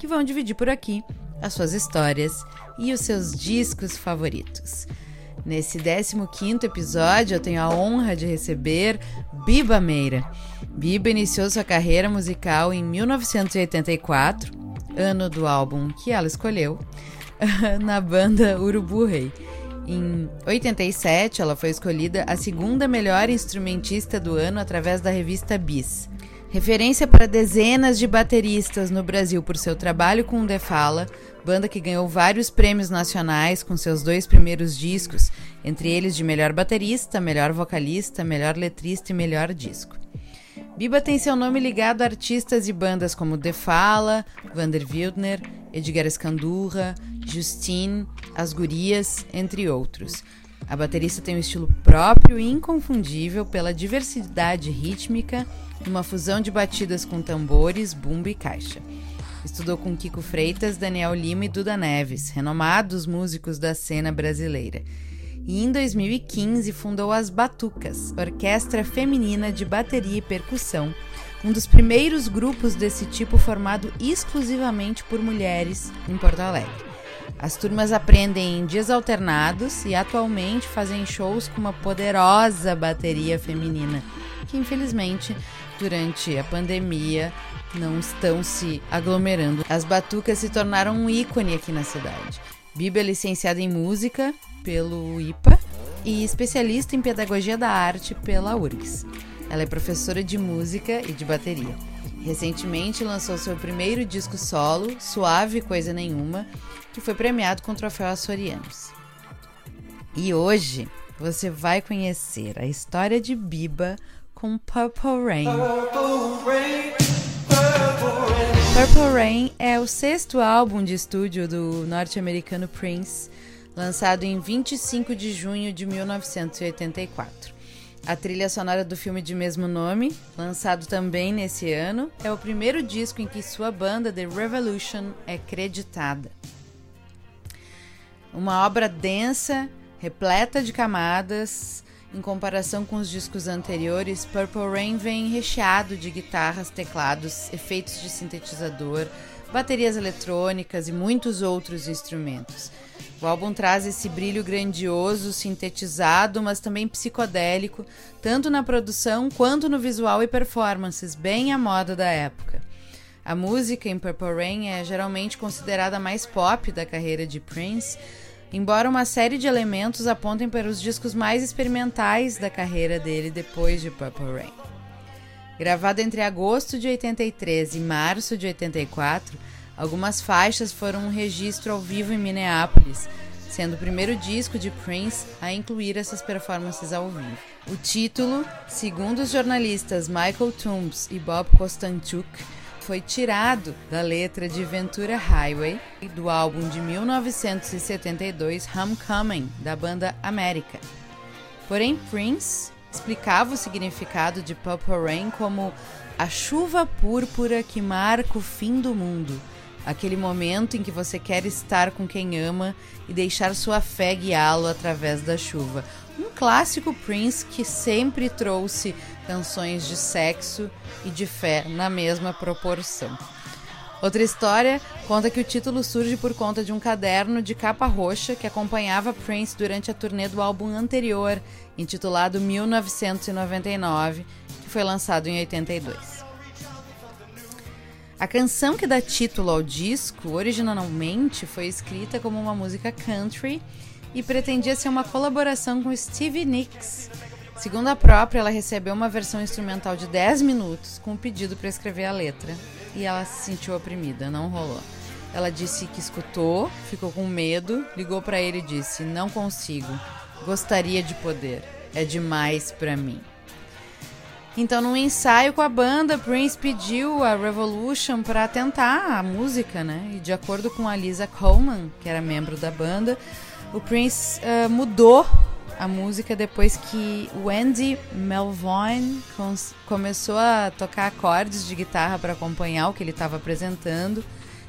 que vão dividir por aqui as suas histórias e os seus discos favoritos. Nesse 15 episódio, eu tenho a honra de receber Biba Meira. Biba iniciou sua carreira musical em 1984, ano do álbum que ela escolheu, na banda Urubu Rei. Em 87, ela foi escolhida a segunda melhor instrumentista do ano através da revista Bis. Referência para dezenas de bateristas no Brasil por seu trabalho com The Fala, banda que ganhou vários prêmios nacionais com seus dois primeiros discos, entre eles de melhor baterista, melhor vocalista, melhor letrista e melhor disco. Biba tem seu nome ligado a artistas e bandas como The Fala, Vander Wildner, Edgar Escandurra, Justine, As Gurias, entre outros. A baterista tem um estilo próprio e inconfundível pela diversidade rítmica numa fusão de batidas com tambores, bumbo e caixa. Estudou com Kiko Freitas, Daniel Lima e Duda Neves, renomados músicos da cena brasileira. E em 2015 fundou as Batucas, orquestra feminina de bateria e percussão, um dos primeiros grupos desse tipo formado exclusivamente por mulheres em Porto Alegre. As turmas aprendem em dias alternados e atualmente fazem shows com uma poderosa bateria feminina, que infelizmente durante a pandemia não estão se aglomerando. As batucas se tornaram um ícone aqui na cidade. Biba é licenciada em música pelo IPA e especialista em pedagogia da arte pela URGS. Ela é professora de música e de bateria. Recentemente lançou seu primeiro disco solo, Suave Coisa Nenhuma, que foi premiado com o troféu Açorianos. E hoje você vai conhecer a história de Biba com Purple Rain. Purple Rain é o sexto álbum de estúdio do norte-americano Prince, lançado em 25 de junho de 1984. A trilha sonora do filme de mesmo nome, lançado também nesse ano, é o primeiro disco em que sua banda The Revolution é creditada. Uma obra densa, repleta de camadas, em comparação com os discos anteriores, Purple Rain vem recheado de guitarras, teclados, efeitos de sintetizador, baterias eletrônicas e muitos outros instrumentos. O álbum traz esse brilho grandioso, sintetizado, mas também psicodélico, tanto na produção quanto no visual e performances, bem à moda da época. A música em Purple Rain é geralmente considerada mais pop da carreira de Prince, embora uma série de elementos apontem para os discos mais experimentais da carreira dele depois de Purple Rain. Gravado entre agosto de 83 e março de 84, algumas faixas foram um registro ao vivo em Minneapolis, sendo o primeiro disco de Prince a incluir essas performances ao vivo. O título, segundo os jornalistas Michael Toombs e Bob Kostanchuk, foi tirado da letra de Ventura Highway do álbum de 1972 Homecoming da banda América. Porém, Prince explicava o significado de Purple Rain como a chuva púrpura que marca o fim do mundo, aquele momento em que você quer estar com quem ama e deixar sua fé guiá-lo através da chuva. Um clássico Prince que sempre trouxe canções de sexo e de fé na mesma proporção. Outra história conta que o título surge por conta de um caderno de capa roxa que acompanhava Prince durante a turnê do álbum anterior, intitulado 1999, que foi lançado em 82. A canção que dá título ao disco originalmente foi escrita como uma música country e pretendia ser uma colaboração com Stevie Nicks, Segundo a própria, ela recebeu uma versão instrumental de 10 minutos com um pedido para escrever a letra e ela se sentiu oprimida, não rolou. Ela disse que escutou, ficou com medo, ligou para ele e disse: "Não consigo. Gostaria de poder. É demais para mim." Então, num ensaio com a banda, Prince pediu a Revolution para tentar a música, né? E de acordo com a Lisa Coleman, que era membro da banda, o Prince uh, mudou a música depois que o Andy Melvoin começou a tocar acordes de guitarra para acompanhar o que ele estava apresentando.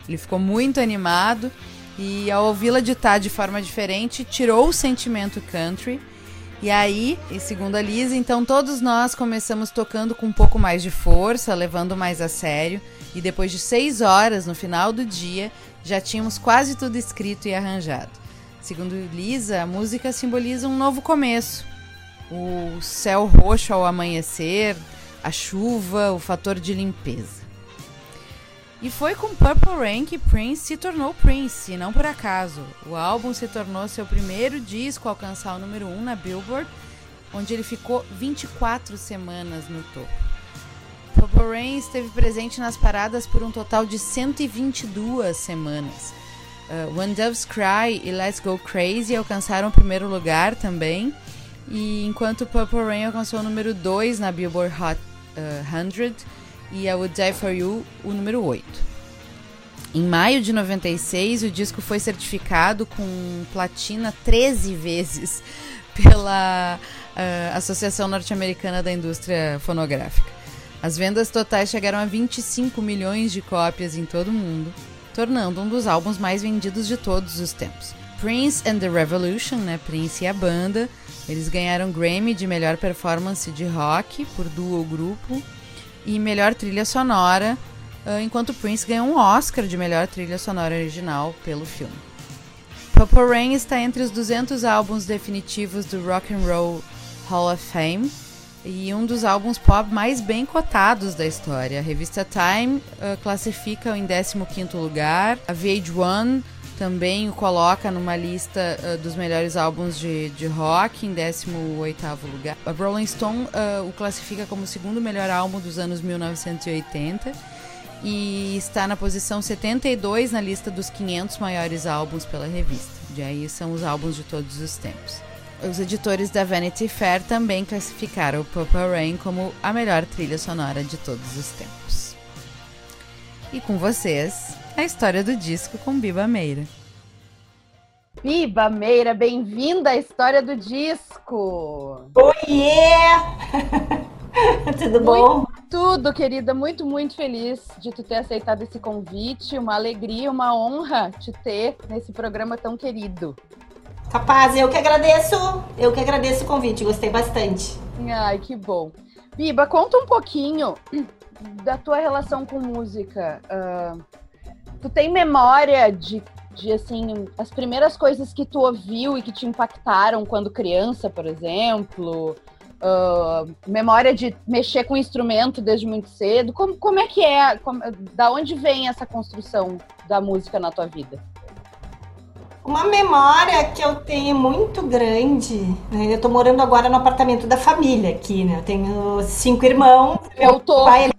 Ele ficou muito animado e ao ouvi-la ditar de forma diferente, tirou o sentimento country e aí, e segundo a Lisa, então todos nós começamos tocando com um pouco mais de força, levando mais a sério, e depois de seis horas, no final do dia, já tínhamos quase tudo escrito e arranjado. Segundo Lisa, a música simboliza um novo começo. O céu roxo ao amanhecer, a chuva, o fator de limpeza. E foi com Purple Rain que Prince se tornou Prince, e não por acaso. O álbum se tornou seu primeiro disco a alcançar o número 1 um na Billboard, onde ele ficou 24 semanas no topo. Purple Rain esteve presente nas paradas por um total de 122 semanas. Uh, When Doves Cry e Let's Go Crazy alcançaram o primeiro lugar também, e enquanto Purple Rain alcançou o número 2 na Billboard Hot uh, 100 e I Would Die For You, o número 8. Em maio de 96, o disco foi certificado com platina 13 vezes pela uh, Associação Norte-Americana da Indústria Fonográfica. As vendas totais chegaram a 25 milhões de cópias em todo o mundo, tornando um dos álbuns mais vendidos de todos os tempos. Prince and the Revolution, né, Prince e a banda, eles ganharam Grammy de melhor performance de rock por duo grupo e melhor trilha sonora, ah, enquanto Prince ganhou um Oscar de melhor trilha sonora original pelo filme. Purple Rain está entre os 200 álbuns definitivos do Rock and Roll Hall of Fame e um dos álbuns pop mais bem cotados da história. A revista Time uh, classifica em 15º lugar, a VH1 também o coloca numa lista uh, dos melhores álbuns de, de rock, em 18º lugar. A Rolling Stone uh, o classifica como o segundo melhor álbum dos anos 1980 e está na posição 72 na lista dos 500 maiores álbuns pela revista. De aí são os álbuns de todos os tempos. Os editores da Vanity Fair também classificaram o Purple Rain como a melhor trilha sonora de todos os tempos. E com vocês, a história do disco com Biba Meira. Biba Meira, bem-vinda à história do disco! Oiê! Tudo bom? Muito, tudo, querida. Muito, muito feliz de tu ter aceitado esse convite. Uma alegria, uma honra te ter nesse programa tão querido. Capaz, eu que agradeço. Eu que agradeço o convite, gostei bastante. Ai, que bom. Biba, conta um pouquinho da tua relação com música. Uh, tu tem memória de, de, assim, as primeiras coisas que tu ouviu e que te impactaram quando criança, por exemplo? Uh, memória de mexer com instrumento desde muito cedo? Como, como é que é? Como, da onde vem essa construção da música na tua vida? Uma memória que eu tenho muito grande, né? Eu tô morando agora no apartamento da família aqui, né? Eu tenho cinco irmãos. Eu tô. Pai, ele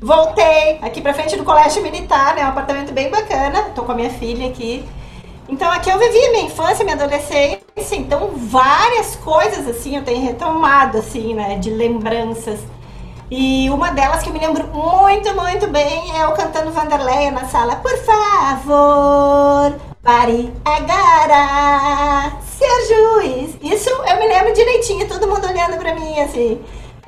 Voltei aqui pra frente do colégio militar, né? Um apartamento bem bacana. Tô com a minha filha aqui. Então aqui eu vivi minha infância, minha adolescência, então várias coisas assim eu tenho retomado assim, né, de lembranças. E uma delas que eu me lembro muito, muito bem é eu cantando Vanderleia na sala. Por favor, pare agora, ser juiz. Isso eu me lembro direitinho, todo mundo olhando pra mim assim.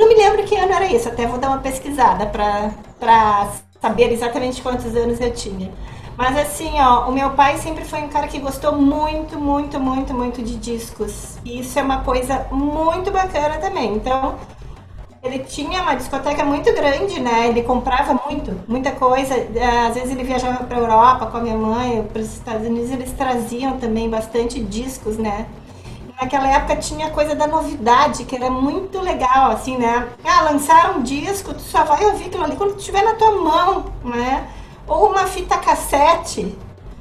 Não me lembro que ano era isso, até vou dar uma pesquisada para saber exatamente quantos anos eu tinha. Mas assim, ó, o meu pai sempre foi um cara que gostou muito, muito, muito, muito de discos. E isso é uma coisa muito bacana também. Então, ele tinha uma discoteca muito grande, né? Ele comprava muito, muita coisa. Às vezes ele viajava para Europa com a minha mãe, para os Estados Unidos, eles traziam também bastante discos, né? Naquela época tinha coisa da novidade, que era muito legal, assim, né? Ah, lançaram um disco, tu só vai ouvir aquilo ali quando estiver na tua mão, né? Ou uma fita cassete.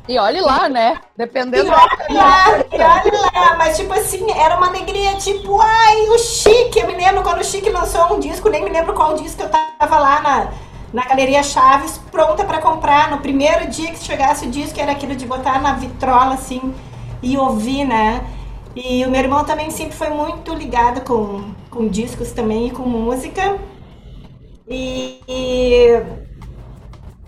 E olhe lá, né? Dependendo. E olhe lá, e olhe lá. Mas, tipo assim, era uma alegria, tipo, ai, o Chique. Eu me lembro quando o Chique lançou um disco, nem me lembro qual disco eu tava lá na, na Galeria Chaves, pronta para comprar. No primeiro dia que chegasse o disco, era aquilo de botar na vitrola, assim, e ouvir, né? E o meu irmão também sempre foi muito ligado com, com discos também e com música. E, e,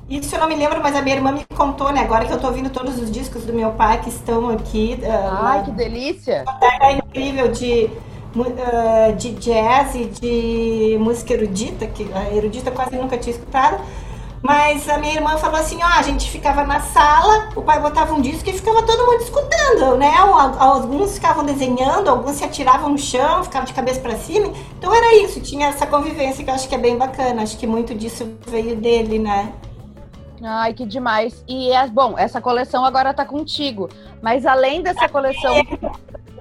isso eu não me lembro, mas a minha irmã me contou, né? Agora que eu tô ouvindo todos os discos do meu pai que estão aqui. Ah, Ai, uh, que delícia! É incrível de, uh, de jazz e de música erudita, que a erudita quase nunca tinha escutado. Mas a minha irmã falou assim, ó, a gente ficava na sala, o pai botava um disco e ficava todo mundo escutando, né? Alguns ficavam desenhando, alguns se atiravam no chão, ficavam de cabeça para cima. Então era isso, tinha essa convivência que eu acho que é bem bacana. Acho que muito disso veio dele, né? Ai, que demais. E é bom, essa coleção agora tá contigo. Mas além dessa coleção.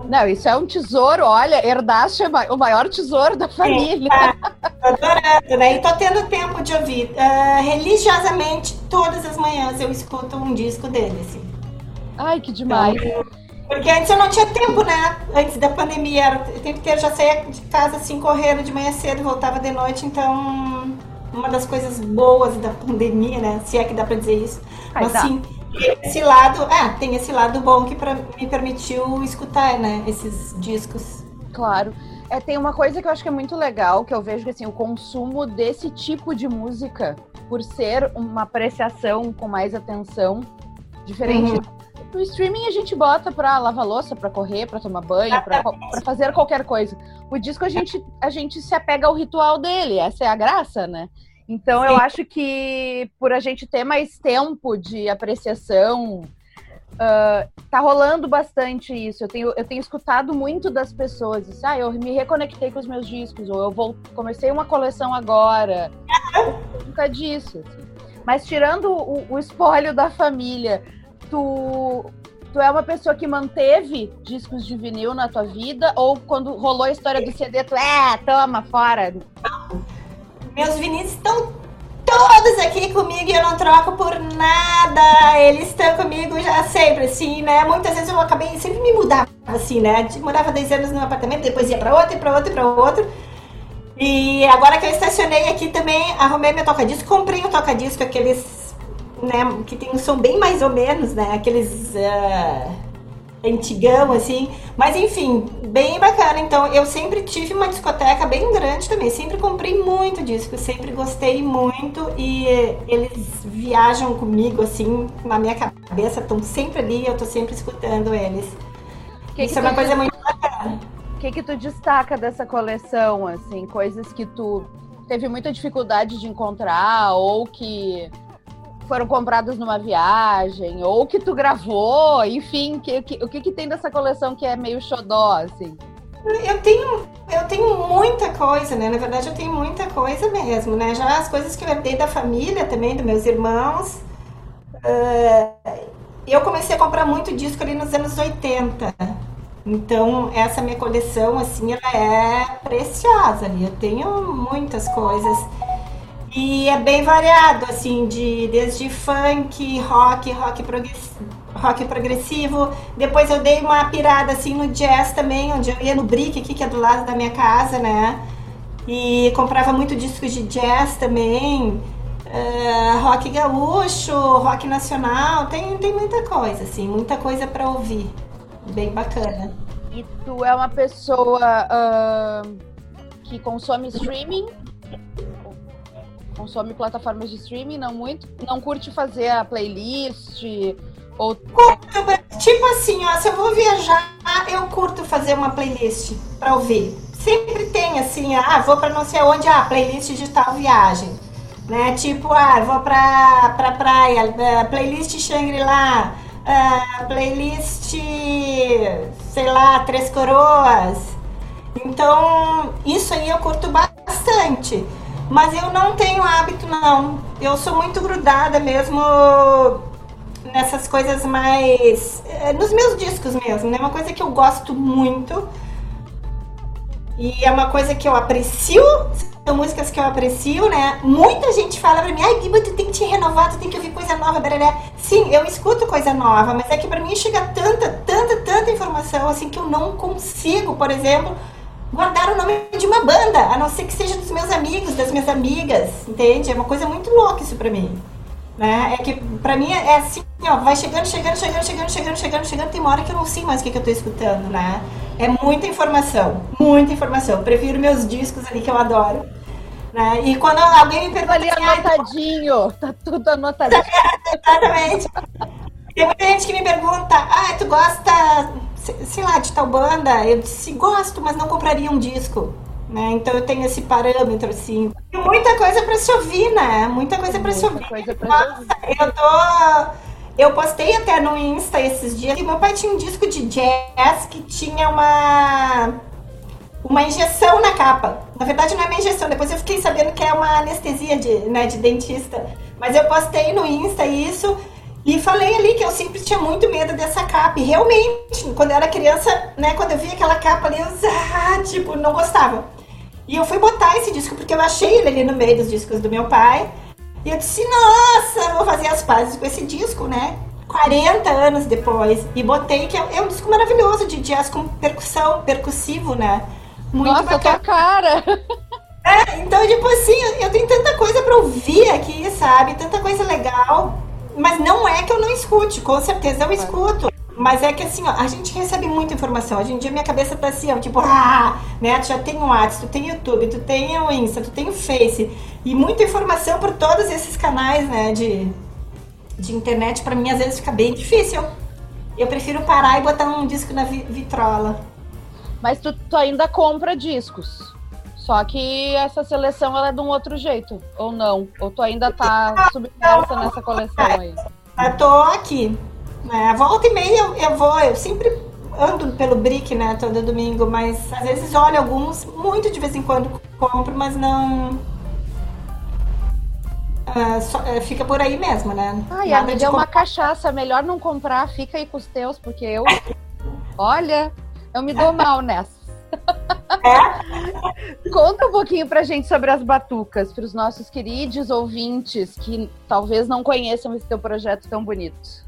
Não, isso é um tesouro, olha, herdaste o maior tesouro da família. Tô adorando, né? E tô tendo tempo de ouvir. Uh, religiosamente, todas as manhãs eu escuto um disco dele, assim. Ai, que demais. Então, porque antes eu não tinha tempo, né? Antes da pandemia, o tempo inteiro já saía de casa assim, correndo de manhã cedo, voltava de noite, então uma das coisas boas da pandemia, né? Se é que dá para dizer isso. Ai, Mas sim, esse lado, é, tem esse lado bom que pra, me permitiu escutar, né, esses discos. Claro. É, tem uma coisa que eu acho que é muito legal, que eu vejo que assim, o consumo desse tipo de música, por ser uma apreciação com mais atenção, diferente uhum. No streaming a gente bota pra lavar louça, pra correr, pra tomar banho, pra, pra, fazer qualquer coisa. O disco a gente, a gente se apega ao ritual dele, essa é a graça, né? Então Sim. eu acho que por a gente ter mais tempo de apreciação, uh, tá rolando bastante isso. Eu tenho, eu tenho escutado muito das pessoas, assim, ah, eu me reconectei com os meus discos, ou eu vou, comecei uma coleção agora. Nunca disso. Assim. Mas tirando o, o espólio da família, tu, tu é uma pessoa que manteve discos de vinil na tua vida? Ou quando rolou a história do CD, tu, é, toma, fora? Meus vinis estão todos aqui comigo e eu não troco por nada. Eles estão comigo já sempre, assim, né? Muitas vezes eu acabei, sempre me mudava, assim, né? Morava 10 anos num apartamento, depois ia pra outro, e pra outro, e pra outro. E agora que eu estacionei aqui também, arrumei meu toca-disco, comprei um toca-disco, aqueles né, que tem um som bem mais ou menos, né, aqueles uh, antigão, assim, mas enfim, bem bacana, então eu sempre tive uma discoteca bem grande também, sempre comprei muito disco, sempre gostei muito. E eles viajam comigo, assim, na minha cabeça, estão sempre ali, eu tô sempre escutando eles. Que Isso que é uma coisa muito bacana. O que que tu destaca dessa coleção, assim, coisas que tu teve muita dificuldade de encontrar ou que foram comprados numa viagem, ou que tu gravou, enfim, que, que, o que, que tem dessa coleção que é meio xodó, assim? Eu tenho, eu tenho muita coisa, né? Na verdade, eu tenho muita coisa mesmo, né? Já as coisas que eu herdei da família também, dos meus irmãos. Uh, eu comecei a comprar muito disco ali nos anos 80. Então, essa minha coleção, assim, ela é preciosa ali. Eu tenho muitas coisas. E é bem variado, assim, de desde funk, rock, rock, rock progressivo. Depois eu dei uma pirada assim no jazz também, onde eu ia no Brick aqui, que é do lado da minha casa, né? E comprava muito discos de jazz também. Uh, rock gaúcho, rock nacional, tem, tem muita coisa, assim, muita coisa para ouvir. Bem bacana. E tu é uma pessoa uh, que consome streaming consome plataformas de streaming, não muito, não curte fazer a playlist ou tipo assim, ó, se eu vou viajar, eu curto fazer uma playlist para ouvir. Sempre tem assim, ah, vou para não sei onde, ah, playlist digital viagem. Né? Tipo, ah, vou pra, pra praia, uh, playlist Shangri-La, uh, playlist, sei lá, Três Coroas. Então, isso aí eu curto bastante. Mas eu não tenho hábito, não. Eu sou muito grudada mesmo nessas coisas mais. Eh, nos meus discos mesmo, né? Uma coisa que eu gosto muito. E é uma coisa que eu aprecio. São músicas que eu aprecio, né? Muita gente fala pra mim, ai, Biba, tu tem que te renovar, tu tem que ouvir coisa nova, barará. Sim, eu escuto coisa nova, mas é que pra mim chega tanta, tanta, tanta informação, assim, que eu não consigo, por exemplo, guardar o nome de uma banda, a não ser que seja dos meus amigos, das minhas amigas, entende? É uma coisa muito louca isso pra mim. Né? É que pra mim é assim, ó, vai chegando, chegando, chegando, chegando, chegando, chegando, chegando, tem uma hora que eu não sei mais o que, que eu tô escutando, né? É muita informação, muita informação. Eu prefiro meus discos ali que eu adoro. Né? E quando alguém me pergunta. ali assim, anotadinho, tá tudo anotadinho. Exatamente. Tem muita gente que me pergunta, ah, tu gosta, sei lá, de tal banda? Eu disse, gosto, mas não compraria um disco. Né? Então eu tenho esse parâmetro, assim. Tem muita coisa para se ouvir, né? Muita coisa para se ouvir. Nossa, se ouvir. eu tô. Eu postei até no Insta esses dias que meu pai tinha um disco de jazz que tinha uma uma injeção na capa. Na verdade não é uma injeção, depois eu fiquei sabendo que é uma anestesia de, né, de dentista. Mas eu postei no Insta isso e falei ali que eu sempre tinha muito medo dessa capa. E realmente, quando eu era criança, né, quando eu via aquela capa ali, eu ah, tipo, não gostava. E eu fui botar esse disco porque eu achei ele ali no meio dos discos do meu pai. E eu disse, nossa, vou fazer as pazes com esse disco, né? 40 anos depois. E botei que é, é um disco maravilhoso de jazz com percussão, percussivo, né? Muito Nossa, bacana. tua cara! É, então, tipo assim, eu tenho tanta coisa pra ouvir aqui, sabe? Tanta coisa legal. Mas não é que eu não escute, com certeza eu escuto. Mas é que assim, ó, a gente recebe muita informação. Hoje em dia minha cabeça tá assim, ó, tipo, ah, né? Tu já tem o WhatsApp, tu tem o YouTube, tu tem o Insta, tu tem o Face. E muita informação por todos esses canais, né, de, de internet, para mim às vezes fica bem difícil. Eu prefiro parar e botar um disco na vitrola. Mas tu, tu ainda compra discos. Só que essa seleção ela é de um outro jeito, ou não? Ou tu ainda tá submersa nessa coleção aí? Eu tô aqui. Né? Volta e meia eu, eu vou, eu sempre ando pelo Brick, né, todo domingo, mas às vezes olho alguns, muito de vez em quando compro, mas não. Uh, só, uh, fica por aí mesmo, né? Ai, Nada amiga, é uma cachaça, melhor não comprar, fica aí com os teus, porque eu. Olha, eu me dou mal nessa. É? Conta um pouquinho pra gente sobre as batucas, para os nossos queridos ouvintes que talvez não conheçam esse teu projeto tão bonito.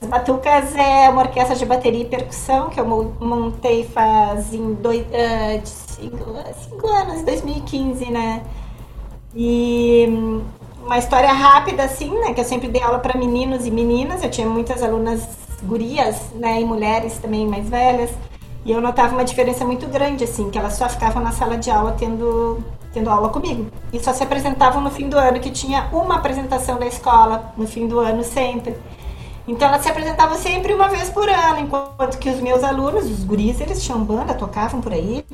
As Batucas é uma orquestra de bateria e percussão que eu montei faz em dois, uh, cinco, cinco anos, 2015, né? E hum, uma história rápida, assim, né? Que eu sempre dei aula para meninos e meninas. Eu tinha muitas alunas gurias, né? E mulheres também mais velhas. E eu notava uma diferença muito grande, assim, que elas só ficavam na sala de aula tendo, tendo aula comigo. E só se apresentavam no fim do ano, que tinha uma apresentação da escola no fim do ano sempre. Então ela se apresentava sempre uma vez por ano, enquanto que os meus alunos, os guris, eles tinham banda, tocavam por aí,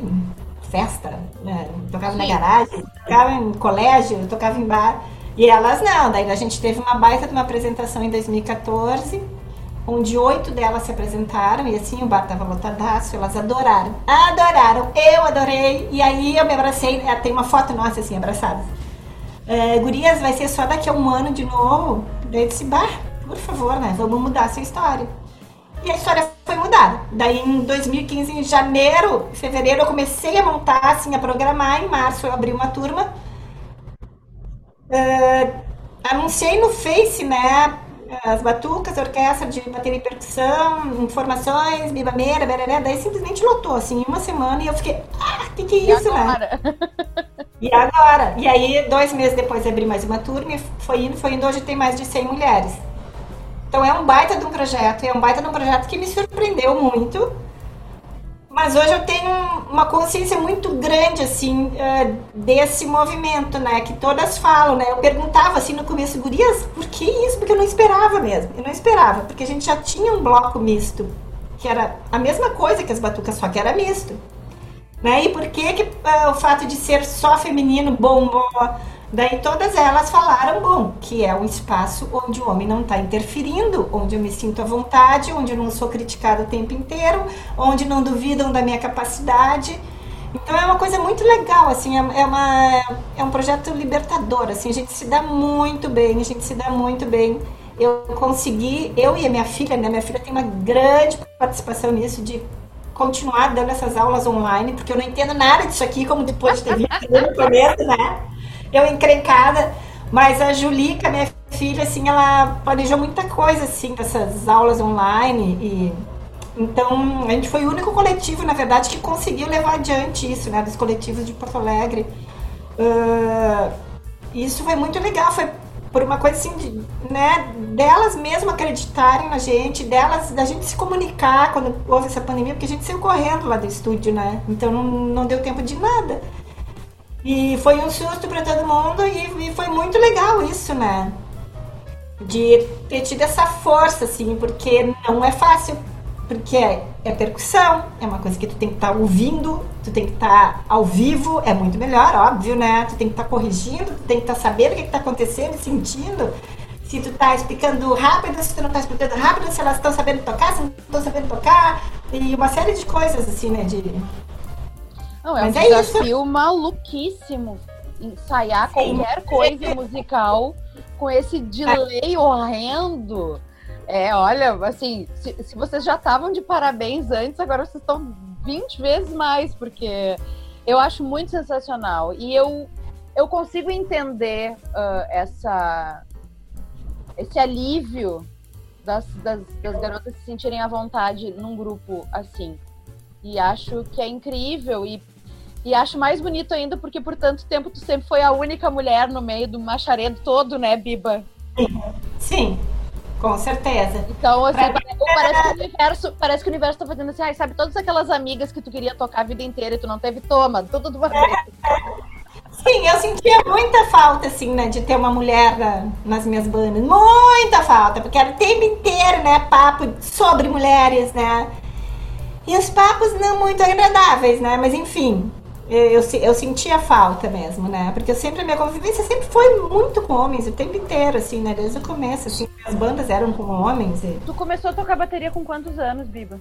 festa, né? tocavam na garagem, tocavam em colégio, tocavam em bar. E elas não, daí a gente teve uma baita de uma apresentação em 2014, onde oito delas se apresentaram, e assim o bar tava lotadaço, elas adoraram. Adoraram, eu adorei, e aí eu me abracei, é, tem uma foto nossa assim, abraçadas. É, gurias, vai ser só daqui a um ano de novo, daí bar por favor, né? Vamos mudar essa história. E a história foi mudada. Daí em 2015, em janeiro, fevereiro, eu comecei a montar, assim, a programar. Em março eu abri uma turma. Uh, anunciei no Face, né? As batucas, orquestra de bateria e percussão, informações, bibameira, bereré. Daí simplesmente lotou, assim, em uma semana. E eu fiquei, ah, que que é isso, né? E agora? E aí, dois meses depois, abri mais uma turma e foi indo, foi indo. Hoje tem mais de 100 mulheres. Então é um baita de um projeto, é um baita de um projeto que me surpreendeu muito. Mas hoje eu tenho uma consciência muito grande, assim, uh, desse movimento, né? Que todas falam, né? Eu perguntava, assim, no começo, gurias, por que isso? Porque eu não esperava mesmo. Eu não esperava, porque a gente já tinha um bloco misto, que era a mesma coisa que as batucas, só que era misto. Né? E por que, que uh, o fato de ser só feminino bombou? Daí todas elas falaram, bom, que é um espaço onde o homem não está interferindo, onde eu me sinto à vontade, onde eu não sou criticada o tempo inteiro, onde não duvidam da minha capacidade. Então é uma coisa muito legal, assim, é, é, uma, é um projeto libertador, assim, a gente se dá muito bem, a gente se dá muito bem. Eu consegui, eu e a minha filha, né, minha filha tem uma grande participação nisso de continuar dando essas aulas online, porque eu não entendo nada disso aqui, como depois de ter visto no começo, né? Eu encrencada. Mas a Julica, minha filha, assim, ela planejou muita coisa, assim, dessas aulas online. E então a gente foi o único coletivo, na verdade, que conseguiu levar adiante isso, né? Dos coletivos de Porto Alegre. Uh, isso foi muito legal, foi por uma coisa assim, de, né, delas mesmo acreditarem na gente, delas, da gente se comunicar quando houve essa pandemia, porque a gente saiu correndo lá do estúdio, né? Então não, não deu tempo de nada. E foi um susto para todo mundo e, e, foi muito legal isso, né? De ter tido essa força, assim, porque não é fácil. Porque é, é percussão, é uma coisa que tu tem que estar tá ouvindo, tu tem que estar tá ao vivo, é muito melhor, óbvio, né? Tu tem que estar tá corrigindo, tu tem que estar tá sabendo o que está acontecendo, sentindo se tu tá explicando rápido, se tu não tá explicando rápido, se elas estão sabendo tocar, se não estão sabendo tocar, e uma série de coisas assim, né? De... Não, é Mas um é desafio isso. maluquíssimo ensaiar Sim. qualquer coisa musical com esse delay horrendo. É, olha, assim, se, se vocês já estavam de parabéns antes, agora vocês estão 20 vezes mais, porque eu acho muito sensacional. E eu, eu consigo entender uh, essa esse alívio das, das, das garotas se sentirem à vontade num grupo assim. E acho que é incrível e, e acho mais bonito ainda porque por tanto tempo tu sempre foi a única mulher no meio do macharedo todo, né, Biba? Sim, Sim com certeza. Então, assim, parece, parece, que o universo, parece que o universo tá fazendo assim, ai, sabe, todas aquelas amigas que tu queria tocar a vida inteira e tu não teve, toma, tudo de uma vez. Sim, eu sentia muita falta, assim, né, de ter uma mulher na, nas minhas bandas. Muita falta, porque era o tempo inteiro, né, papo sobre mulheres, né. E os papos não muito agradáveis, né, mas enfim, eu, eu, sentia falta mesmo, né, porque eu sempre, a minha convivência sempre foi muito com homens, o tempo inteiro, assim, né, desde o começo, assim, as bandas eram com homens. E... Tu começou a tocar bateria com quantos anos, Biba?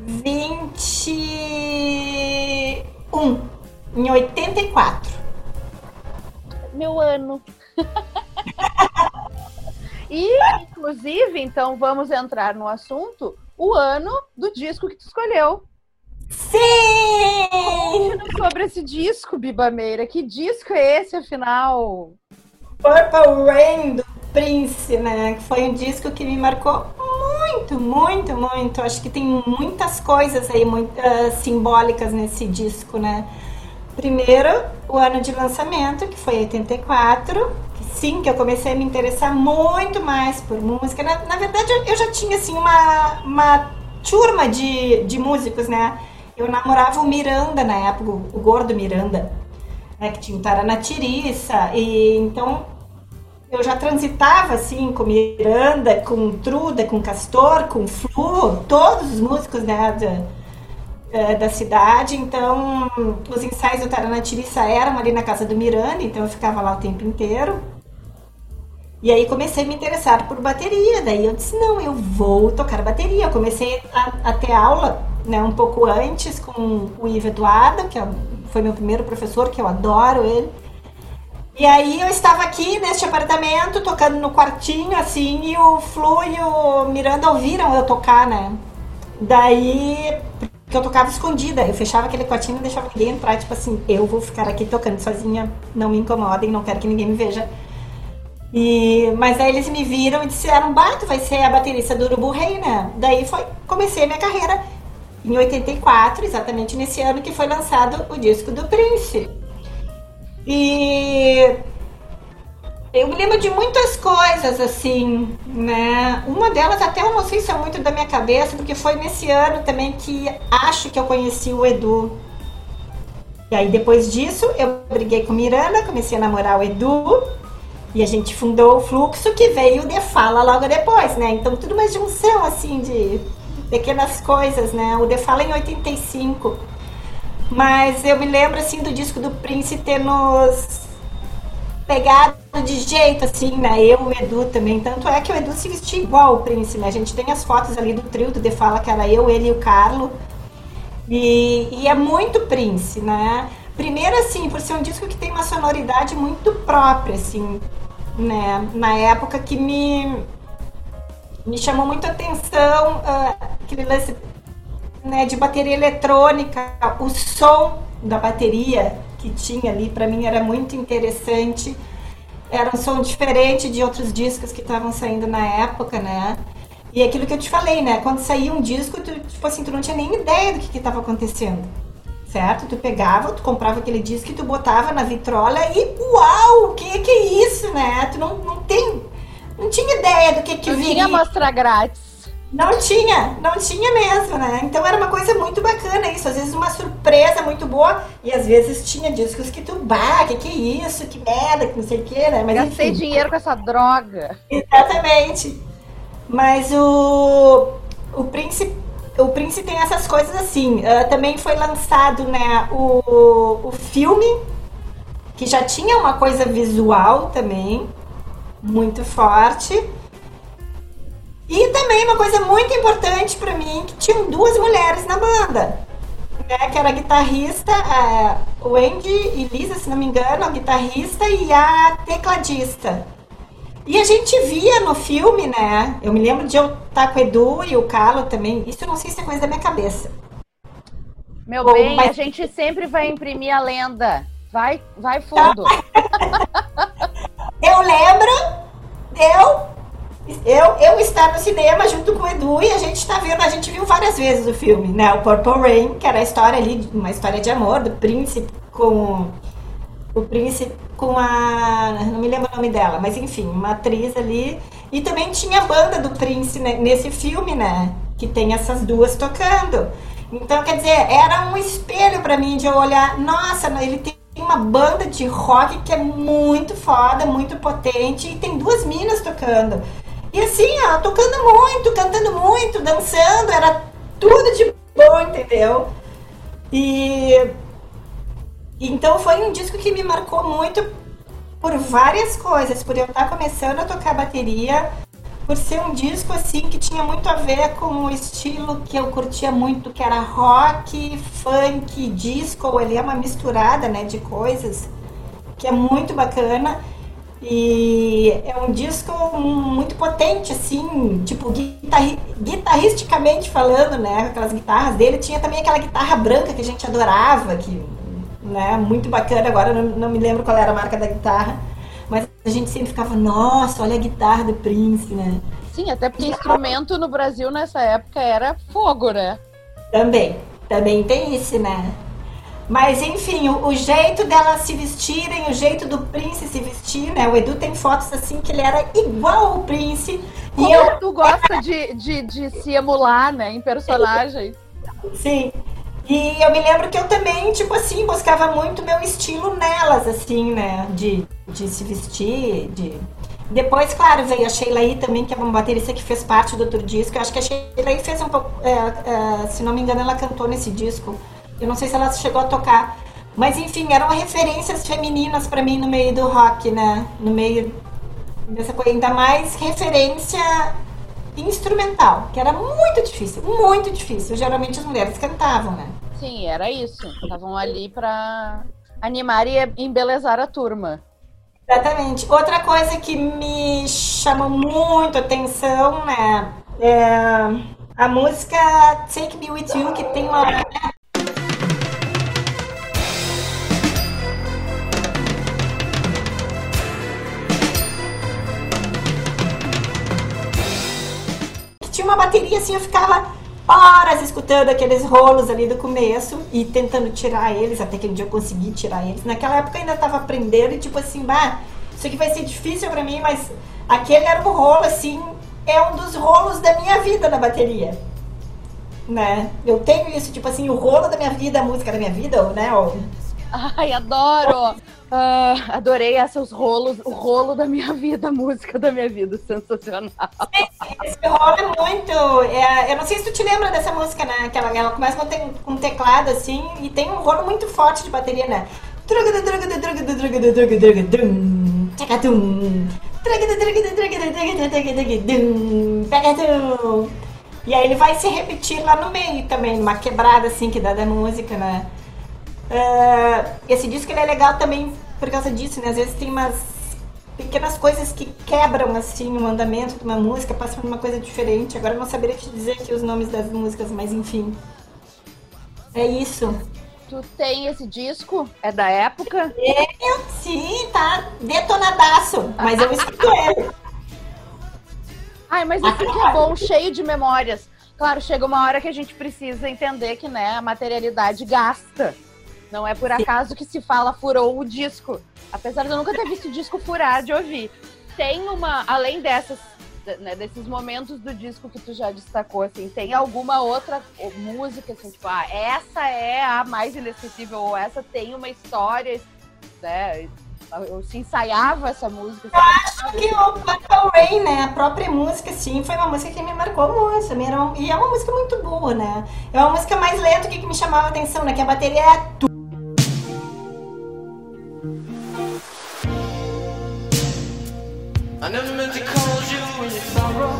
21. Em 84. Meu ano. e, inclusive, então vamos entrar no assunto, o ano do disco que tu escolheu. Sim! Conte sobre esse disco, Biba Meira. Que disco é esse, afinal? Purple Rain, do Prince, né? Que foi um disco que me marcou muito, muito, muito. Acho que tem muitas coisas aí muito, uh, simbólicas nesse disco, né? Primeiro, o ano de lançamento, que foi 84, que sim, que eu comecei a me interessar muito mais por música. Na, na verdade, eu já tinha, assim, uma, uma turma de, de músicos, né? Eu namorava o Miranda na época, o gordo Miranda, né? Que tinha o Taranatiriça, e então eu já transitava assim com Miranda, com Truda, com Castor, com Flu, todos os músicos né, é, da cidade, então os ensaios do Taranatiriça eram ali na casa do Miranda, então eu ficava lá o tempo inteiro. E aí comecei a me interessar por bateria, daí eu disse, não, eu vou tocar bateria. Eu comecei a, a ter aula né, um pouco antes com o Ivo Eduardo, que é, foi meu primeiro professor, que eu adoro ele. E aí eu estava aqui neste apartamento, tocando no quartinho, assim, e o Flu e o Miranda ouviram eu tocar, né? Daí porque eu tocava escondida. Eu fechava aquele quartinho e deixava ninguém entrar. Tipo assim, eu vou ficar aqui tocando sozinha. Não me incomodem, não quero que ninguém me veja. E, mas aí eles me viram e disseram, bah, tu vai ser a baterista do Urubu Rei, né? Daí foi, comecei minha carreira em 84, exatamente nesse ano que foi lançado o disco do Prince. E eu me lembro de muitas coisas, assim, né? Uma delas até eu não sei se é muito da minha cabeça, porque foi nesse ano também que acho que eu conheci o Edu. E aí depois disso eu briguei com Miranda, comecei a namorar o Edu. E a gente fundou o Fluxo, que veio De Fala logo depois, né? Então tudo uma junção, assim, de pequenas coisas, né? O De Fala em 85. Mas eu me lembro, assim, do disco do Prince ter nos pegado de jeito, assim, né? Eu, o Edu também. Tanto é que o Edu se vestia igual o príncipe, né? A gente tem as fotos ali do trio do De Fala, que era eu, ele e o Carlo. E, e é muito Prince, né? Primeiro, assim, por ser um disco que tem uma sonoridade muito própria, assim, né? Na época que me, me chamou muito a atenção uh, aquele lance né, de bateria eletrônica, o som da bateria que tinha ali, para mim era muito interessante. Era um som diferente de outros discos que estavam saindo na época, né? E aquilo que eu te falei, né? Quando saía um disco, tu, tipo assim, tu não tinha nem ideia do que estava acontecendo. Certo? Tu pegava, tu comprava aquele disco e tu botava na vitrola e uau, o que, que é isso, né? Tu não, não tem. Não tinha ideia do que que não viria. Tinha mostra grátis. Não tinha, não tinha mesmo, né? Então era uma coisa muito bacana isso. Às vezes uma surpresa muito boa e às vezes tinha discos que tu, bah, que que é isso, que merda, que não sei o que, né? Mas Gastei enfim. dinheiro com essa droga. Exatamente. Mas o, o príncipe o Prince tem essas coisas assim. Uh, também foi lançado né, o, o filme, que já tinha uma coisa visual também, muito forte. E também uma coisa muito importante para mim, que tinham duas mulheres na banda. Né, que era a guitarrista, o Andy e Lisa, se não me engano, a guitarrista e a tecladista. E a gente via no filme, né? Eu me lembro de eu estar com o Edu e o Carlo também. Isso eu não sei se é coisa da minha cabeça. Meu Bom, bem, mas... a gente sempre vai imprimir a lenda. Vai, vai fundo. eu lembro eu eu, eu estar no cinema junto com o Edu e a gente está vendo, a gente viu várias vezes o filme, né? O Purple Rain, que era a história ali, uma história de amor do príncipe com o príncipe com a. Não me lembro o nome dela, mas enfim, uma atriz ali. E também tinha a banda do Prince né, nesse filme, né? Que tem essas duas tocando. Então, quer dizer, era um espelho para mim de eu olhar, nossa, ele tem uma banda de rock que é muito foda, muito potente, e tem duas minas tocando. E assim, ó, tocando muito, cantando muito, dançando, era tudo de bom, entendeu? E então foi um disco que me marcou muito por várias coisas, por eu estar começando a tocar bateria, por ser um disco assim que tinha muito a ver com o estilo que eu curtia muito, que era rock, funk, disco, ele é uma misturada, né, de coisas que é muito bacana. E é um disco muito potente, assim, tipo, guitarri guitarristicamente falando, né? Aquelas guitarras dele. Tinha também aquela guitarra branca que a gente adorava, que né? Muito bacana. Agora não, não me lembro qual era a marca da guitarra. Mas a gente sempre ficava, nossa, olha a guitarra do Prince, né? Sim, até porque instrumento no Brasil nessa época era fogo, né? Também, também tem isso, né? Mas enfim, o, o, jeito dela se vestirem, o jeito do Prince se vestir, né? O Edu tem fotos assim que ele era igual ao Prince. Como e eu... tu gosta de, de, de se emular, né, em personagens. Sim. E eu me lembro que eu também, tipo assim, buscava muito meu estilo nelas, assim, né? De, de se vestir, de. Depois, claro, veio a Sheila aí também, que é uma baterista que fez parte do outro disco. Eu acho que a Sheila aí fez um pouco. É, é, se não me engano, ela cantou nesse disco. Eu não sei se ela chegou a tocar. Mas enfim, eram referências femininas para mim no meio do rock, né? No meio dessa coisa, ainda mais referência instrumental, que era muito difícil, muito difícil. Geralmente as mulheres cantavam, né? Sim, era isso. Estavam ali para animar e embelezar a turma. Exatamente. Outra coisa que me chamou muito atenção, né? É a música Take Me With You, que tem uma tinha uma bateria assim, eu ficava horas escutando aqueles rolos ali do começo e tentando tirar eles, até que um dia eu consegui tirar eles. Naquela época eu ainda tava aprendendo e tipo assim, bah, isso aqui vai ser difícil para mim, mas aquele era um rolo assim, é um dos rolos da minha vida na bateria. Né? Eu tenho isso, tipo assim, o rolo da minha vida, a música da minha vida, né? Ai, adoro! Uh, adorei esses rolos, o rolo da minha vida, a música da minha vida, sensacional. Esse rolo é muito. É, eu não sei se tu te lembra dessa música, né? Que ela, ela começa com, te, com um teclado assim e tem um rolo muito forte de bateria, né? E aí ele vai se repetir lá no meio também, uma quebrada assim que dá da música, né? Uh, esse disco ele é legal também por causa disso, né? Às vezes tem umas pequenas coisas que quebram assim o andamento de uma música, passam por uma coisa diferente. Agora eu não saberia te dizer aqui os nomes das músicas, mas enfim. É isso. Tu tem esse disco? É da época? Eu, sim, tá detonadaço. Mas eu escuto ele. Ai, mas isso que é bom, cheio de memórias. Claro, chega uma hora que a gente precisa entender que né, a materialidade gasta. Não é por acaso que se fala furou o disco. Apesar de eu nunca ter visto o disco furar de ouvir. Tem uma, além dessas né, desses momentos do disco que tu já destacou, assim, tem alguma outra música, assim, tipo, ah, essa é a mais inesquecível, ou essa tem uma história, né? Eu se ensaiava essa música. Eu acho que o Purple Rain, né? A própria música, sim, foi uma música que me marcou muito. Era e é uma música muito boa, né? É uma música mais lenta que, que me chamava a atenção, né? Que a bateria é tudo. I never meant to call you when you sorrow.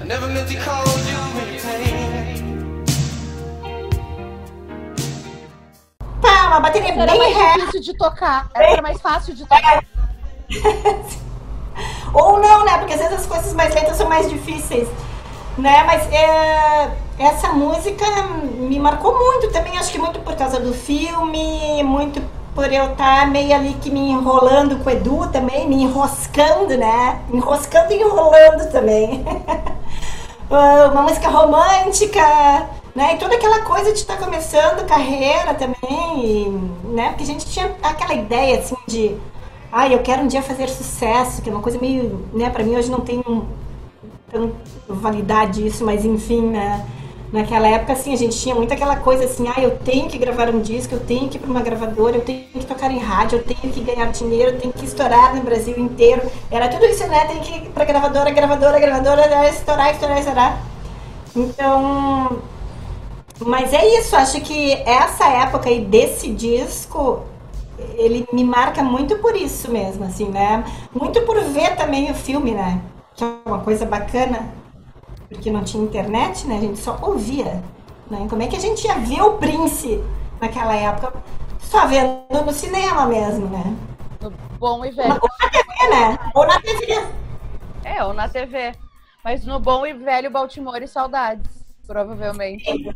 I never meant to call you when you pain. Pá, uma bateria Essa bem mais difícil de tocar. Era mais fácil de tocar. Ou não, né? Porque às vezes as coisas mais lentas são mais difíceis né? Mas é, essa música me marcou muito também, acho que muito por causa do filme, muito por eu estar tá meio ali que me enrolando com o Edu também, me enroscando, né? Enroscando e enrolando também. Ah, uma música romântica, né? E toda aquela coisa de estar tá começando carreira também, e, né? Porque a gente tinha aquela ideia assim de, ai, ah, eu quero um dia fazer sucesso, que é uma coisa meio, né? Para mim hoje não tem tanto validade isso, mas enfim, né? Naquela época, assim, a gente tinha muito aquela coisa assim, ah, eu tenho que gravar um disco, eu tenho que ir para uma gravadora, eu tenho que tocar em rádio, eu tenho que ganhar dinheiro, eu tenho que estourar no Brasil inteiro. Era tudo isso, né? Tem que ir para gravadora, gravadora, gravadora, estourar, estourar, estourar. Então, mas é isso, acho que essa época aí desse disco, ele me marca muito por isso mesmo, assim, né? Muito por ver também o filme, né? Que é uma coisa bacana porque não tinha internet, né? A gente só ouvia. Né? Como é que a gente ia ver o Prince naquela época? Só vendo no cinema mesmo, né? No bom e velho. Ou na TV, né? Ou na TV. É, ou na TV. Mas no bom e velho Baltimore e saudades, provavelmente.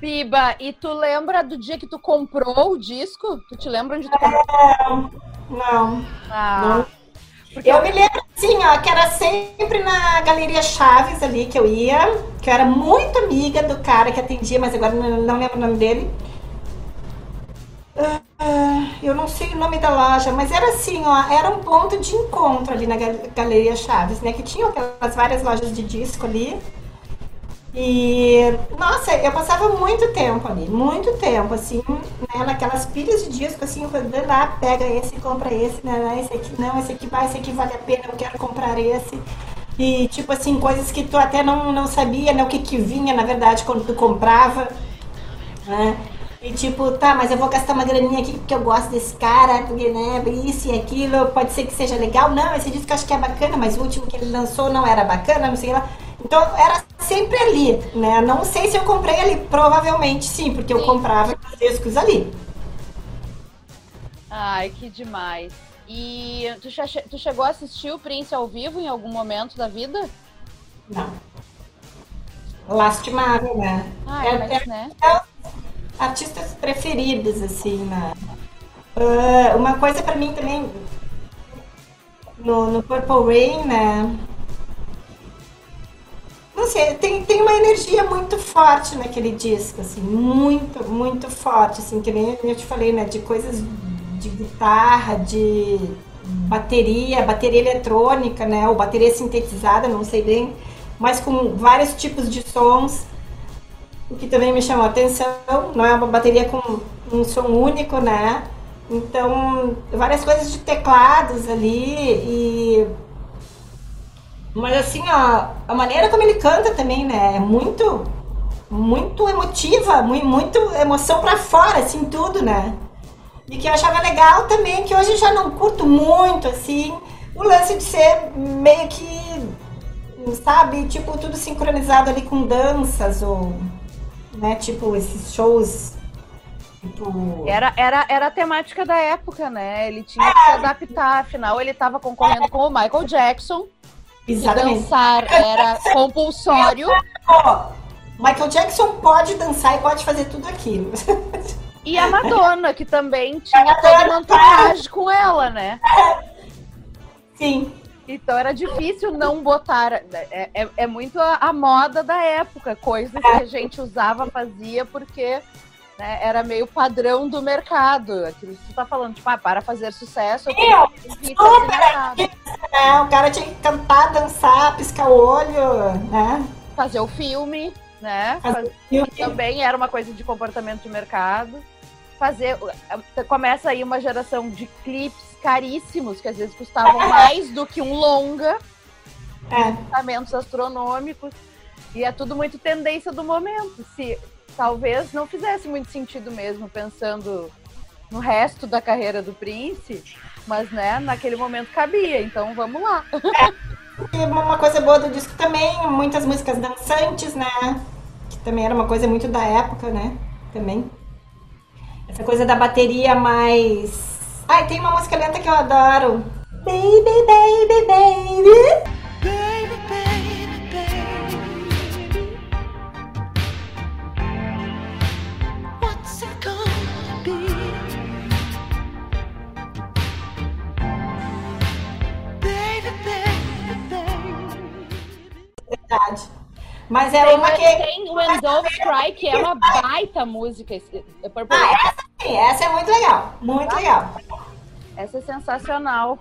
Piba, e tu lembra do dia que tu comprou o disco? Tu te lembra onde tu comprou? Não, não. Ah. não porque eu me lembro assim, ó, que era sempre na Galeria Chaves ali que eu ia, que eu era muito amiga do cara que atendia, mas agora não, não lembro o nome dele. Uh, eu não sei o nome da loja, mas era assim, ó, era um ponto de encontro ali na Galeria Chaves, né? Que tinha aquelas várias lojas de disco ali. E, nossa, eu passava muito tempo ali, muito tempo, assim, né, naquelas pilhas de disco, assim, rodando lá, pega esse, compra esse, né, esse aqui não, esse aqui vai, esse aqui vale a pena, eu quero comprar esse. E, tipo assim, coisas que tu até não, não sabia, né, o que que vinha, na verdade, quando tu comprava, né. E tipo, tá, mas eu vou gastar uma graninha aqui porque eu gosto desse cara, porque, né, isso e aquilo, pode ser que seja legal. Não, esse disco eu acho que é bacana, mas o último que ele lançou não era bacana, não sei lá. Então era sempre ali, né? Não sei se eu comprei ali, provavelmente sim, porque sim. eu comprava os discos ali. Ai, que demais. E tu, tu chegou a assistir o Prince ao vivo em algum momento da vida? Não. Lastimável, né? Ah, é, mas, é, né? É artistas preferidos, assim, né? Uh, uma coisa para mim também no, no Purple Rain, né? Não sei, tem, tem uma energia muito forte naquele disco, assim, muito, muito forte, assim, que nem eu te falei, né, de coisas de guitarra, de bateria, bateria eletrônica, né, ou bateria sintetizada, não sei bem, mas com vários tipos de sons, o que também me chamou a atenção, não é uma bateria com um som único, né, então, várias coisas de teclados ali e mas assim, ó, a maneira como ele canta também, né? É muito, muito emotiva, muito, muito emoção para fora, assim, tudo, né? E que eu achava legal também, que hoje já não curto muito, assim, o lance de ser meio que, sabe, tipo, tudo sincronizado ali com danças, ou, né, tipo, esses shows Tipo... Era, era, era a temática da época, né? Ele tinha que se adaptar, afinal ele estava concorrendo com o Michael Jackson. Exatamente. dançar era compulsório. Michael Jackson pode dançar e pode fazer tudo aquilo. E a Madonna, que também tinha toda uma entourage com ela, né? Sim. Então era difícil não botar. É, é, é muito a, a, moda da época, coisas que a gente usava, fazia, porque né, era meio padrão do mercado. Aquilo que tu tá falando, tipo, ah, para fazer sucesso, eu tenho que ter é, O cara tinha que cantar, dançar, piscar o olho, né? Fazer o filme, né? Fazer filme. Também era uma coisa de comportamento de mercado. Fazer. Começa aí uma geração de clipes caríssimos, que às vezes custavam é. mais do que um longa. É. astronômicos. E é tudo muito tendência do momento. Se talvez não fizesse muito sentido mesmo, pensando no resto da carreira do Prince, mas né, naquele momento cabia, então vamos lá. É, uma coisa boa do disco também, muitas músicas dançantes, né? Que também era uma coisa muito da época, né? Também. Essa coisa da bateria mais. Ai, tem uma música lenta que eu adoro. Baby, baby, baby. Verdade. Mas é tem, uma que. Tem When Doves Cry, que é uma baita música. É ah, essa sim, essa é muito legal. Muito legal. Essa é sensacional.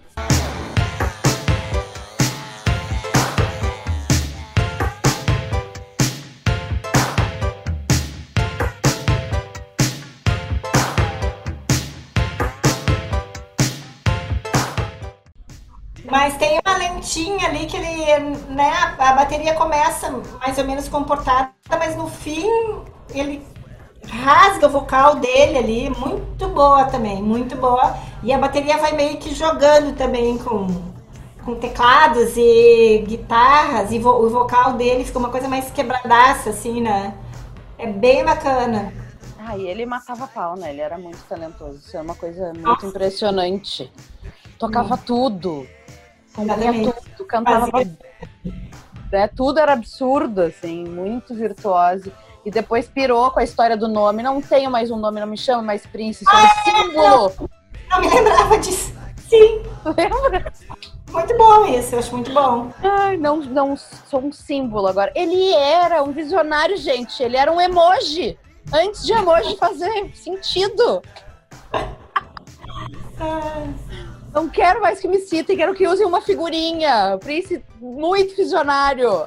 Mas tem uma lentinha ali que ele, né, a bateria começa mais ou menos comportada, mas no fim ele rasga o vocal dele ali, muito boa também, muito boa. E a bateria vai meio que jogando também com, com teclados e guitarras, e vo, o vocal dele fica uma coisa mais quebradaça, assim, né? É bem bacana. Ah, e ele matava pau, né? Ele era muito talentoso. Isso é uma coisa muito Nossa. impressionante. Tocava tudo. Tudo, cantava né, tudo era absurdo, assim, muito virtuoso. E depois pirou com a história do nome. Não tenho mais um nome, não me chamo mais Prince, sou ah, símbolo. Não me lembrava disso. Sim. Lembra? Muito bom isso, eu acho muito bom. Ai, não, não sou um símbolo agora. Ele era um visionário, gente. Ele era um emoji. Antes de emoji fazer sentido. Não quero mais que me citem, quero que usem uma figurinha. Prince muito visionário.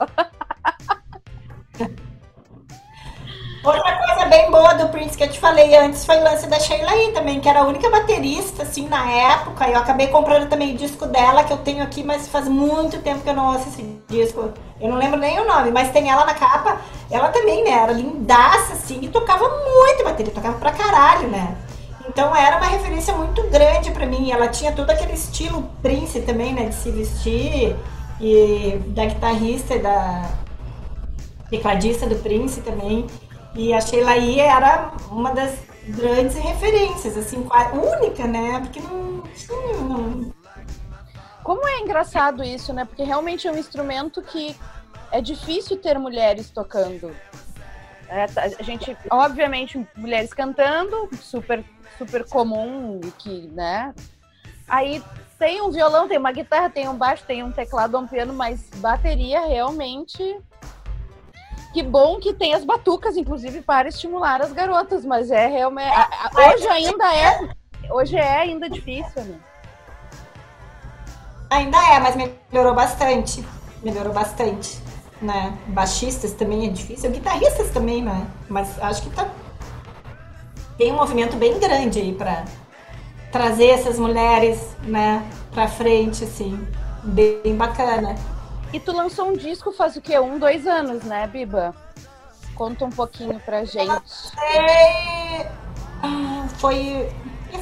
Outra coisa bem boa do Prince que eu te falei antes foi o lance da Sheila aí também, que era a única baterista, assim, na época. Eu acabei comprando também o disco dela, que eu tenho aqui, mas faz muito tempo que eu não ouço esse disco. Eu não lembro nem o nome, mas tem ela na capa. Ela também, né? Era lindaça, assim, e tocava muito bateria, tocava pra caralho, né? Então era uma referência muito grande para mim. Ela tinha todo aquele estilo Prince também, né? De se vestir. E da guitarrista e da tecladista do Prince também. E a Sheila E era uma das grandes referências, assim, única, né? Porque não tinha. Não... Como é engraçado isso, né? Porque realmente é um instrumento que é difícil ter mulheres tocando. É, a gente, obviamente, mulheres cantando, super super comum que, né? Aí tem um violão, tem uma guitarra, tem um baixo, tem um teclado, um piano, mas bateria realmente. Que bom que tem as batucas, inclusive, para estimular as garotas, mas é realmente. Hoje ainda é. Hoje é ainda difícil, né? Ainda é, mas melhorou bastante. Melhorou bastante. Né? Baixistas também é difícil, guitarristas também, né? Mas acho que tá tem um movimento bem grande aí para trazer essas mulheres, né, para frente, assim, bem bacana. E tu lançou um disco faz o quê? Um, dois anos, né, Biba? Conta um pouquinho pra gente. Ah, foi.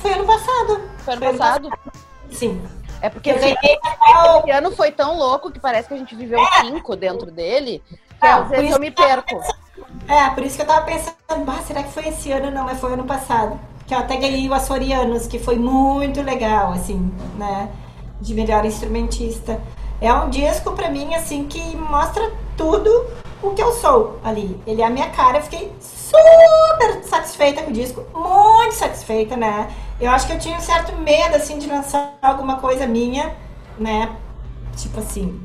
Foi ano passado. Foi ano foi passado? passado? Sim. É porque esse, esse, ano foi tão louco que parece que a gente viveu é. cinco dentro dele, que às vezes eu me perco. É, por isso que eu tava pensando, ah, será que foi esse ano? Não, mas foi ano passado. Que eu até ganhei o Açorianos, que foi muito legal, assim, né? De melhor instrumentista. É um disco para mim, assim, que mostra tudo o que eu sou ali. Ele é a minha cara, eu fiquei super satisfeita com o disco, muito satisfeita, né? Eu acho que eu tinha um certo medo, assim, de lançar alguma coisa minha, né? Tipo assim.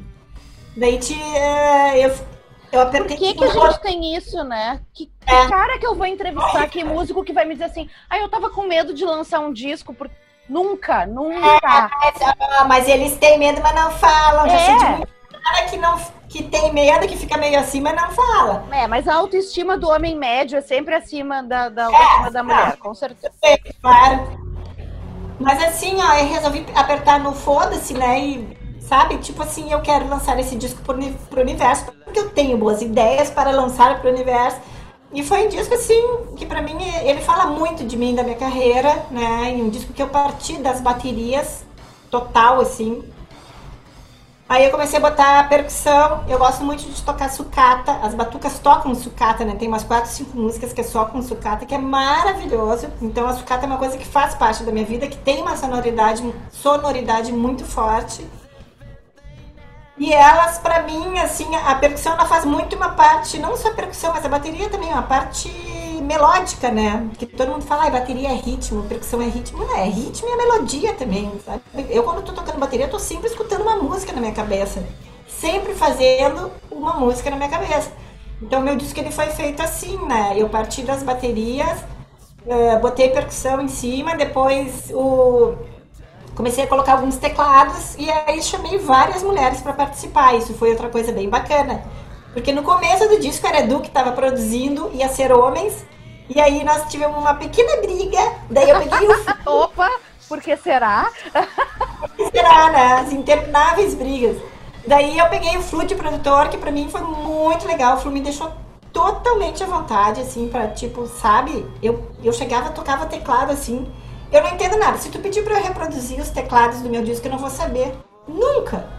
Daí te, uh, eu Eu Por que, que a gente tem isso, né? Que, que é. cara que eu vou entrevistar, que músico que vai me dizer assim, ah, eu tava com medo de lançar um disco, porque nunca, nunca. É, mas, eles têm medo, mas não falam. Já é. muito cara que não que tem medo, que fica meio assim, mas não fala. É, mas a autoestima do homem médio é sempre acima da, da é, autoestima é, da mulher, com certeza. Sei, claro. Mas assim, ó, eu resolvi apertar no foda-se, né? E sabe? Tipo assim, eu quero lançar esse disco pro, pro universo, porque eu tenho boas ideias para lançar pro universo. E foi um disco, assim, que para mim, ele fala muito de mim, da minha carreira, né? E um disco que eu parti das baterias, total, assim. Aí eu comecei a botar percussão, eu gosto muito de tocar sucata, as batucas tocam sucata, né? Tem umas quatro, cinco músicas que é só com sucata, que é maravilhoso. Então a sucata é uma coisa que faz parte da minha vida, que tem uma sonoridade, sonoridade muito forte. E elas, para mim, assim, a percussão ela faz muito uma parte, não só a percussão, mas a bateria também, uma parte melódica, né? Que todo mundo fala, ah, bateria é ritmo, percussão é ritmo. Não, é ritmo e a melodia também, sabe? Eu, quando tô tocando bateria, tô sempre escutando uma música na minha cabeça. Sempre fazendo uma música na minha cabeça. Então, meu disco ele foi feito assim, né? Eu parti das baterias, uh, botei percussão em cima, depois o comecei a colocar alguns teclados e aí chamei várias mulheres para participar. Isso foi outra coisa bem bacana. Porque no começo do disco era Edu que estava produzindo, ia ser homens. E aí nós tivemos uma pequena briga. Daí eu peguei o. Opa! Por que será? Por que será, né? As intermináveis brigas. Daí eu peguei o Flu de produtor, que pra mim foi muito legal. O Flu me deixou totalmente à vontade, assim, pra, tipo, sabe? Eu, eu chegava, tocava teclado, assim. Eu não entendo nada. Se tu pedir pra eu reproduzir os teclados do meu disco, eu não vou saber. Nunca.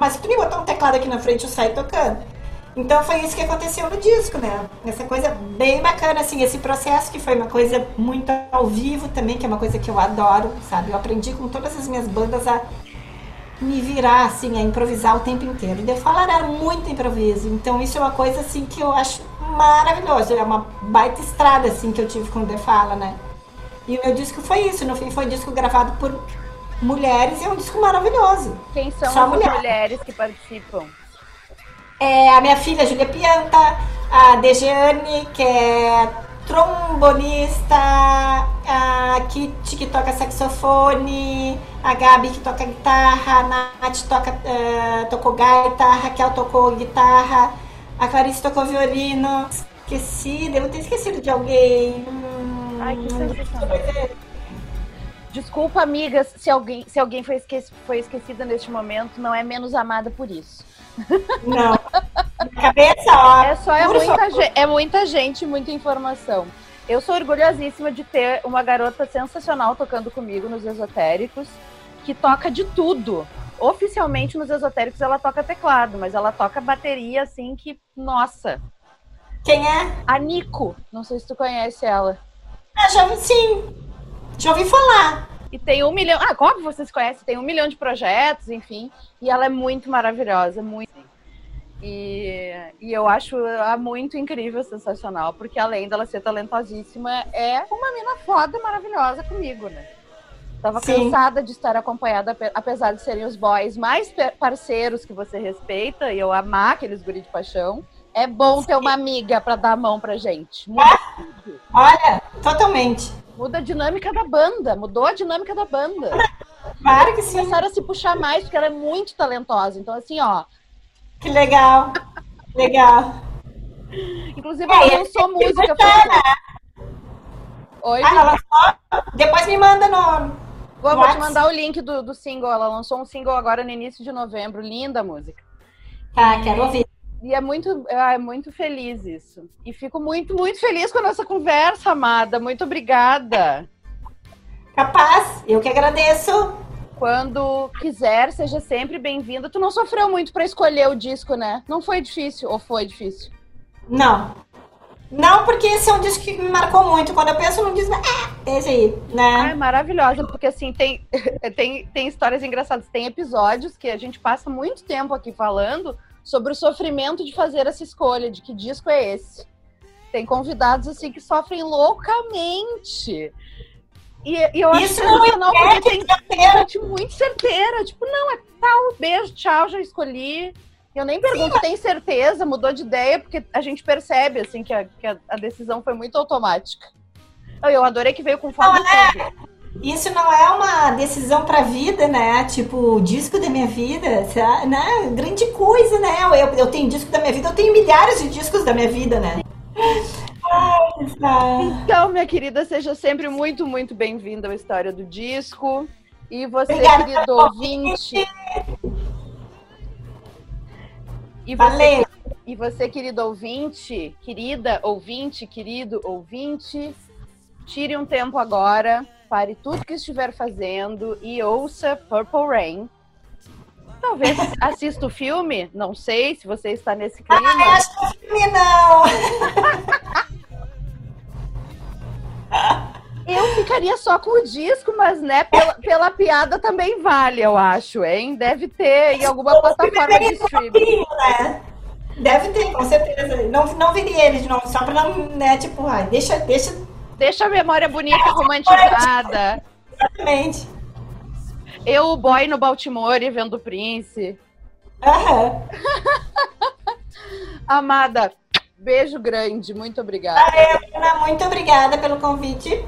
Mas se tu me botar um teclado aqui na frente, eu saio tocando. Então foi isso que aconteceu no disco, né? Essa coisa bem bacana, assim, esse processo que foi uma coisa muito ao vivo também, que é uma coisa que eu adoro, sabe? Eu aprendi com todas as minhas bandas a me virar, assim, a improvisar o tempo inteiro. E The Falar era muito improviso, então isso é uma coisa, assim, que eu acho maravilhoso. É uma baita estrada, assim, que eu tive com The Fala, né? E o meu disco foi isso, no fim foi um disco gravado por mulheres e é um disco maravilhoso. Quem são Só as mulher. mulheres que participam? É a minha filha Julia Pianta, a Dejane, que é trombonista, a Kitty que toca saxofone, a Gabi que toca guitarra, a Nath toca, uh, tocou gaita, a Raquel tocou guitarra, a Clarice tocou violino. Esqueci, devo ter esquecido de alguém. Ai, que sensacional. Desculpa, amigas, se alguém, se alguém foi, esqueci, foi esquecida neste momento, não é menos amada por isso. Não. Cabeça, ó. É só é muita, gente, é muita gente, muita informação. Eu sou orgulhosíssima de ter uma garota sensacional tocando comigo nos esotéricos, que toca de tudo. Oficialmente nos esotéricos ela toca teclado, mas ela toca bateria assim que, nossa. Quem é? A Nico. Não sei se tu conhece ela. Ah, já sim. Já ouvi falar. E tem um milhão. Ah, como vocês conhecem, tem um milhão de projetos, enfim. E ela é muito maravilhosa, muito. E, e eu acho ela muito incrível, sensacional, porque além dela ser talentosíssima, é uma mina foda maravilhosa comigo, né? Tava Sim. cansada de estar acompanhada, apesar de serem os boys mais parceiros que você respeita, e eu amar aqueles guri de paixão. É bom ter uma amiga para dar a mão pra gente. Olha, totalmente. Muda a dinâmica da banda, mudou a dinâmica da banda. Claro que sim. Começaram a se puxar mais, porque ela é muito talentosa. Então, assim, ó. Que legal. legal. Inclusive, ela é, lançou música. Pra... Oi, ah, ela lançou? Depois me manda no. Vou, vou te mandar o link do, do single. Ela lançou um single agora no início de novembro. Linda a música. Tá, quero ouvir. E é muito, é muito feliz isso. E fico muito, muito feliz com a nossa conversa, amada. Muito obrigada. Capaz, eu que agradeço. Quando quiser, seja sempre bem-vinda. Tu não sofreu muito para escolher o disco, né? Não foi difícil ou foi difícil? Não. Não, porque esse é um disco que me marcou muito. Quando eu penso num disco, é esse aí, né? é maravilhosa, porque assim, tem, tem, tem histórias engraçadas. Tem episódios que a gente passa muito tempo aqui falando sobre o sofrimento de fazer essa escolha, de que disco é esse. Tem convidados assim que sofrem loucamente. E, e eu acho Isso sensacional porque tem gente muito certeira. Tipo, não, é tal, beijo, tchau, já escolhi. Eu nem pergunto, Sim, tem certeza, mudou de ideia, porque a gente percebe, assim, que a, que a, a decisão foi muito automática. Eu adorei que veio com foto é, Isso não é uma decisão pra vida, né? Tipo, o disco da minha vida, né? Grande coisa, né? Eu, eu tenho disco da minha vida, eu tenho milhares de discos da minha vida, né? Então, minha querida, seja sempre muito, muito bem-vinda à história do disco. E você, Obrigada, querido ouvinte. E você, e você, querido ouvinte, querida ouvinte, querido ouvinte, tire um tempo agora, pare tudo que estiver fazendo e ouça Purple Rain. Talvez assista o filme, não sei se você está nesse clima. Ah, acho que o filme não! Eu ficaria só com o disco, mas né, pela, pela piada também vale, eu acho, hein? Deve ter em alguma plataforma de streaming. Né? Deve ter, com certeza. Não, não viria ele de novo, só pra não, né, tipo, ai, deixa, deixa. Deixa a memória bonita, romantizada. Exatamente. Eu, o boy no Baltimore, vendo o Prince. Uhum. Amada, beijo grande, muito obrigada. Valeu, muito obrigada pelo convite.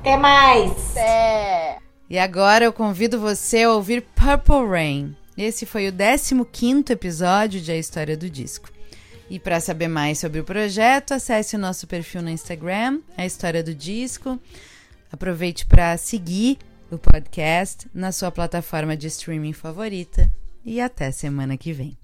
Até mais! Até! E agora eu convido você a ouvir Purple Rain. Esse foi o 15 episódio de A História do Disco. E para saber mais sobre o projeto, acesse o nosso perfil no Instagram, A História do Disco. Aproveite para seguir o podcast na sua plataforma de streaming favorita. E até semana que vem.